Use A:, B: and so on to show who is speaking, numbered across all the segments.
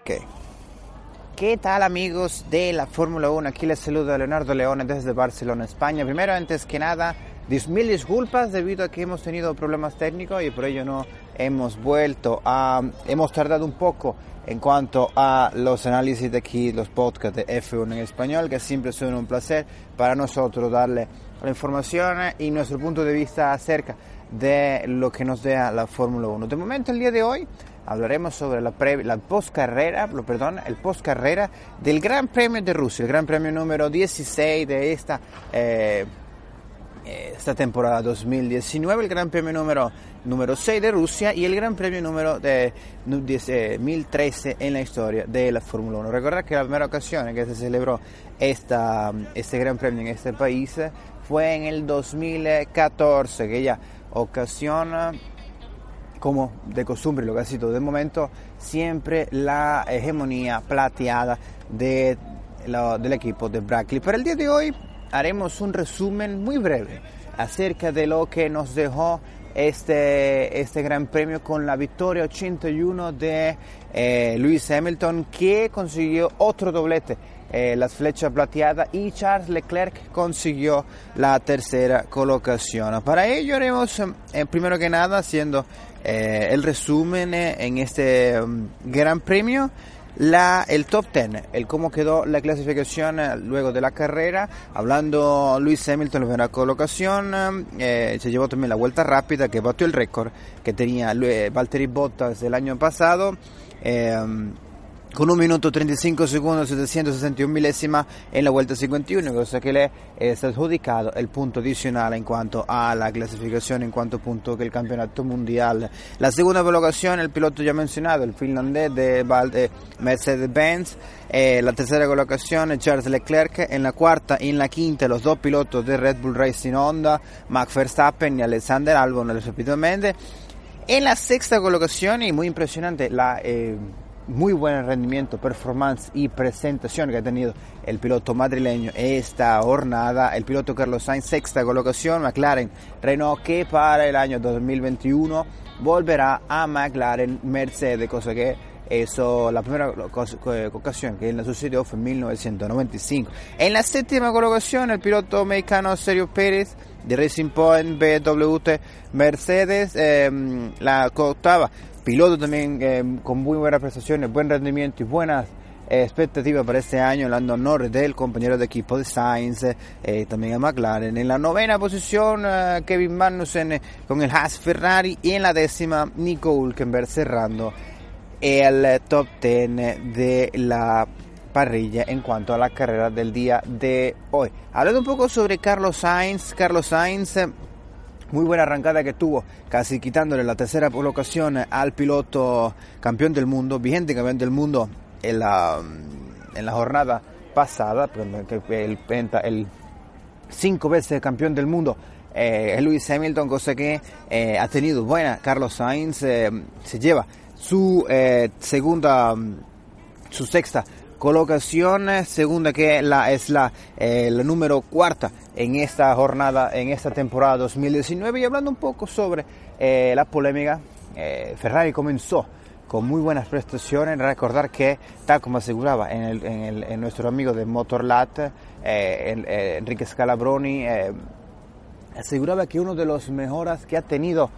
A: Ok. ¿Qué tal amigos de la Fórmula 1? Aquí les saluda Leonardo Leone desde Barcelona, España. Primero, antes que nada, mil disculpas debido a que hemos tenido problemas técnicos y por ello no hemos vuelto a... Hemos tardado un poco en cuanto a los análisis de aquí, los podcasts de F1 en español, que siempre son un placer para nosotros darle la información y nuestro punto de vista acerca de lo que nos da la Fórmula 1. De momento, el día de hoy hablaremos sobre la, pre- la lo- perdón, el postcarrera del Gran Premio de Rusia, el Gran Premio número 16 de esta, eh, esta temporada 2019, el Gran Premio número, número 6 de Rusia y el Gran Premio número de, nu- 10, eh, 1013 en la historia de la Fórmula 1. Recordar que la primera ocasión en que se celebró esta, este Gran Premio en este país fue en el 2014, aquella ocasión eh, como de costumbre lo que ha sido de momento, siempre la hegemonía plateada de del equipo de Brackley. Para el día de hoy haremos un resumen muy breve acerca de lo que nos dejó este, este gran premio con la victoria 81 de eh, Lewis Hamilton que consiguió otro doblete eh, las flechas plateadas y Charles Leclerc consiguió la tercera colocación. Para ello haremos eh, primero que nada haciendo eh, el resumen eh, en este um, gran premio. La, el top 10, el cómo quedó la clasificación eh, luego de la carrera, hablando Luis Hamilton la primera colocación, eh, se llevó también la vuelta rápida que batió el récord que tenía eh, Valtteri Bottas el año pasado. eh, con un minuto 35 segundos 761 milésima en la vuelta 51, cosa que le es adjudicado el punto adicional en cuanto a la clasificación, en cuanto punto que el campeonato mundial. La el piloto ya mencionado, el finlandés de, Val- de Mercedes-Benz. Eh, la tercera colocación, Charles Leclerc. En la cuarta y en la quinta, los dos pilotos de Red Bull Racing Honda, Max Verstappen y Alexander Albon, respectivamente. En la sexta colocación, y muy impresionante, la eh, muy buen rendimiento, performance y presentación que ha tenido el piloto madrileño esta jornada. El piloto Carlos Sainz, sexta colocación, McLaren Renault, que para el año 2021 volverá a McLaren Mercedes, cosa que eso, la primera ocasión que le sucedió fue en 1995. En la séptima colocación, el piloto mexicano Sergio Pérez de Racing Point BWT Mercedes, eh, la octava, piloto también eh, con muy buenas prestaciones, buen rendimiento y buenas eh, expectativas para este año, Lando Norris del compañero de equipo de Sainz, eh, también a McLaren. En la novena posición, eh, Kevin Magnussen con el Haas Ferrari y en la décima, Nico Hulkenberg cerrando el top 10 de la parrilla en cuanto a la carrera del día de hoy. Hablando un poco sobre Carlos Sainz, Carlos Sainz, muy buena arrancada que tuvo, casi quitándole la tercera colocación al piloto campeón del mundo, vigente campeón del mundo en la, en la jornada pasada, el, cinco veces campeón del mundo. Eh, Lewis Hamilton, cosa que eh, ha tenido buena. Carlos Sainz eh, se lleva su eh, segunda, mm, su sexta colocación, segunda que la, es la, eh, la número cuarta en esta jornada, en esta temporada 2019. Y hablando un poco sobre eh, la polémica, eh, Ferrari comenzó con muy buenas prestaciones. Recordar que, tal como aseguraba en, el- en nuestro amigo de Motorlat, Enrique Scalabroni, aseguraba que uno de los mejores que ha tenido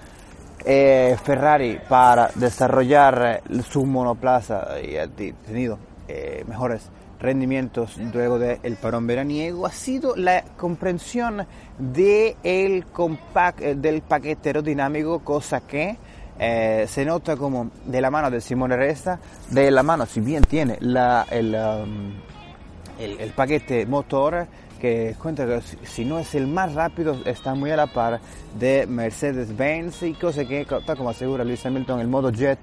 A: Ferrari para desarrollar su monoplaza y ha tenido eh, mejores rendimientos luego del parón veraniego. Ha sido la comprensión de el compact, eh, del paquete aerodinámico, cosa que eh, se nota como de la mano de Simone Resta, de la mano, si bien tiene la, el, um, el, el paquete motor que cuenta que si no es el más rápido, está muy a la par de Mercedes-Benz y cosa que, tal como asegura Luis Hamilton, el modo jet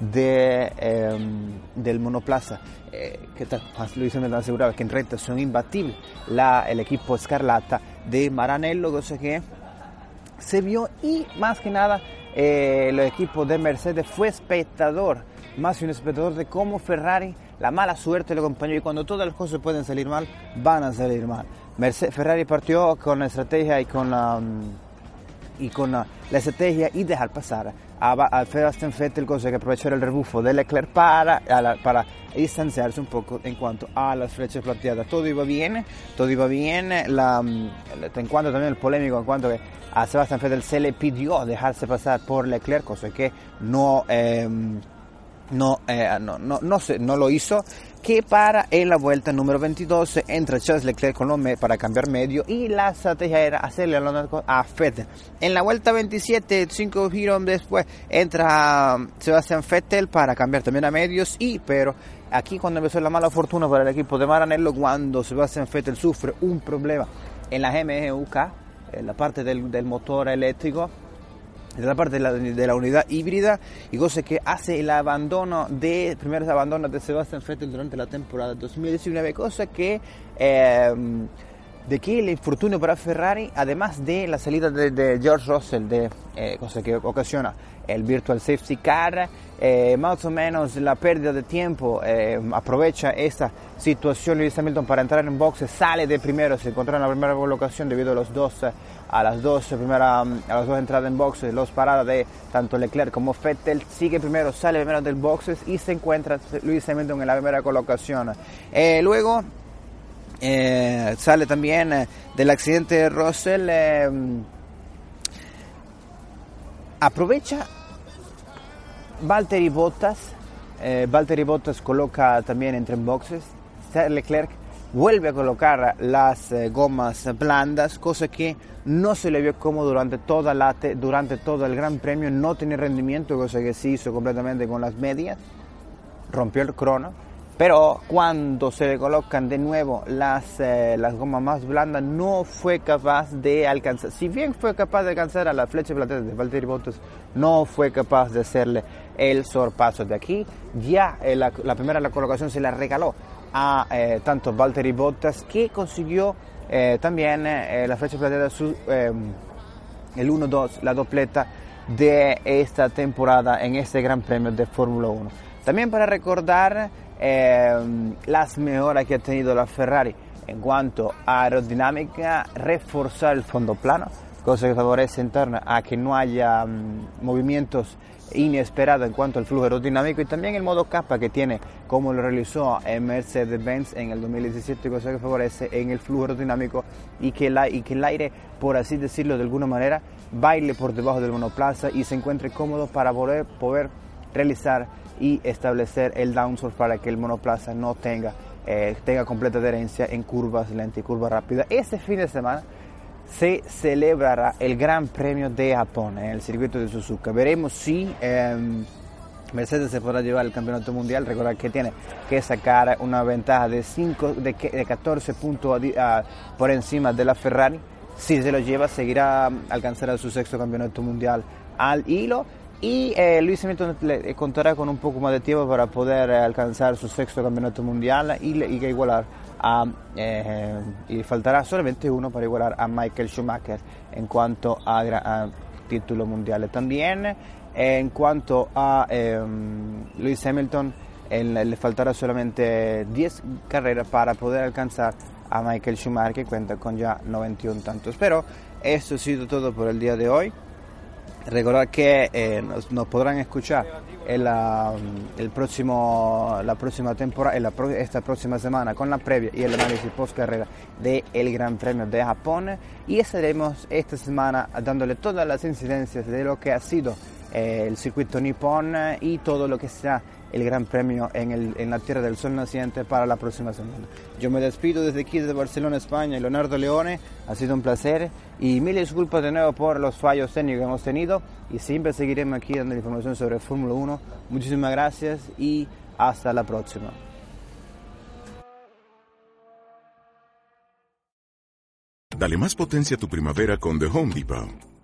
A: em, del monoplaza, eh, que tal, Luis Hamilton aseguraba que en recta son imbatibles la, el equipo Escarlata de Maranello, cosa que se vio y más que nada eh, el equipo de Mercedes fue espectador, más que un espectador de cómo Ferrari la mala suerte lo acompañó y cuando todas las cosas pueden salir mal, van a salir mal. Ferrari partió con la estrategia y con la, mm, y con la, estrategia y dejar pasar a, a Sebastian Vettel, cosa que aprovechar el rebufo de Leclerc para, para distanciarse un poco en cuanto a las flechas plateadas. Todo iba bien, todo iba bien, la, mm, en cuanto también el polémico, en cuanto que a Sebastian Vettel se le pidió dejarse pasar por Leclerc, cosa que no... Eh, no, eh, no, no, no, no, lo hizo, que para en la vuelta número 22 entra Charles Leclerc con para cambiar medio y la estrategia era hacerle a Vettel. En la vuelta 27, 5 giros después, entra um, Sebastián Vettel para cambiar también a medios y, pero aquí cuando empezó la mala fortuna para el equipo de Maranello, cuando Sebastián Vettel sufre un problema en la GMUK, en la parte del, del motor eléctrico, de la parte de la, de la, unidad híbrida y cosa que hace el abandono de primeros abandonos de Sebastian Vettel durante la temporada 2019 cosa que eh, de que el infortunio para Ferrari además de la salida de, de George Russell de eh, cosa que ocasiona el virtual safety car eh, más o menos la pérdida de tiempo eh, aprovecha esta situación. Lewis Hamilton para entrar en boxes sale de primero se encontró en la primera colocación debido a los dos a las dos primera, a las dos entradas en boxes los paradas de tanto Leclerc como Vettel. Sigue primero sale primero del boxes y se encuentra Lewis Hamilton en la primera colocación. Eh, luego sale también del accidente de Russell aprovecha Valtteri Bottas, eh, Valtteri Bottas coloca también entre boxes, Leclerc vuelve a colocar las eh, gomas blandas, cosa que no se le vio como durante, toda la durante todo el Gran Premio, no tenía rendimiento, cosa que se hizo completamente con las medias, rompió el crono, pero cuando se le colocan de nuevo las, eh, las gomas más blandas no fue capaz de alcanzar, si bien fue capaz de alcanzar a la flecha plateada de Valtteri Bottas, no fue capaz de hacerle el sorpaso de aquí, ya eh, la, primera la colocación se la regaló a eh, tanto Valtteri Bottas que consiguió también la flecha plateada su, el 1-2, la dopleta de esta temporada en este Gran Premio de Fórmula 1. También para recordar eh, las mejoras que ha tenido la Ferrari en cuanto a aerodinámica, reforzar el fondo plano, cosa que favorece en torno a que no haya um, movimientos inesperados en cuanto al flujo aerodinámico y también el modo capa que tiene como lo realizó en Mercedes-Benz en el 2017, cosa que favorece en el flujo aerodinámico y que, la, y que el aire, por así decirlo de alguna manera, baile por debajo del monoplaza y se encuentre cómodo para poder, poder realizar y establecer el downforce para que el monoplaza no tenga, eh, tenga completa adherencia en curvas lentas y curvas rápidas. Este fin de semana se celebrará el Gran Premio de Japón en el circuito de Suzuka. Veremos si em, Mercedes se podrá llevar el campeonato mundial. Recordar que tiene que sacar una ventaja de, 5, de, 14 puntos por encima de la Ferrari. Si se lo lleva, seguirá alcanzará su sexto campeonato mundial al hilo y eh, Hamilton le contará con un poco más de tiempo para poder eh, alcanzar su sexto campeonato mundial y, igualar a, eh, faltará solamente uno para igualar a Michael Schumacher en cuanto a, título mundial. También en cuanto a Luis Hamilton, le faltará solamente 10 carreras para poder alcanzar a Michael Schumacher que cuenta con ya 91 tantos. Pero esto ha sido todo por el día de hoy. Recordar que eh, nos, podrán escuchar en la, el próximo, la próxima temporada, esta próxima semana con la previa y el análisis post carrera del Gran Premio de Japón. Y estaremos esta semana dándole todas las incidencias de lo que ha sido el circuito nipón y todo lo que será el Gran Premio en, la Tierra del Sol Naciente para la próxima semana. Yo me despido desde aquí, desde Barcelona, España, Leonardo Leone, ha sido un placer y mil disculpas de nuevo por los fallos técnicos que hemos tenido y siempre seguiremos aquí dando información sobre Fórmula 1. Muchísimas gracias y hasta la próxima.
B: Dale más potencia a tu primavera con The Home Depot.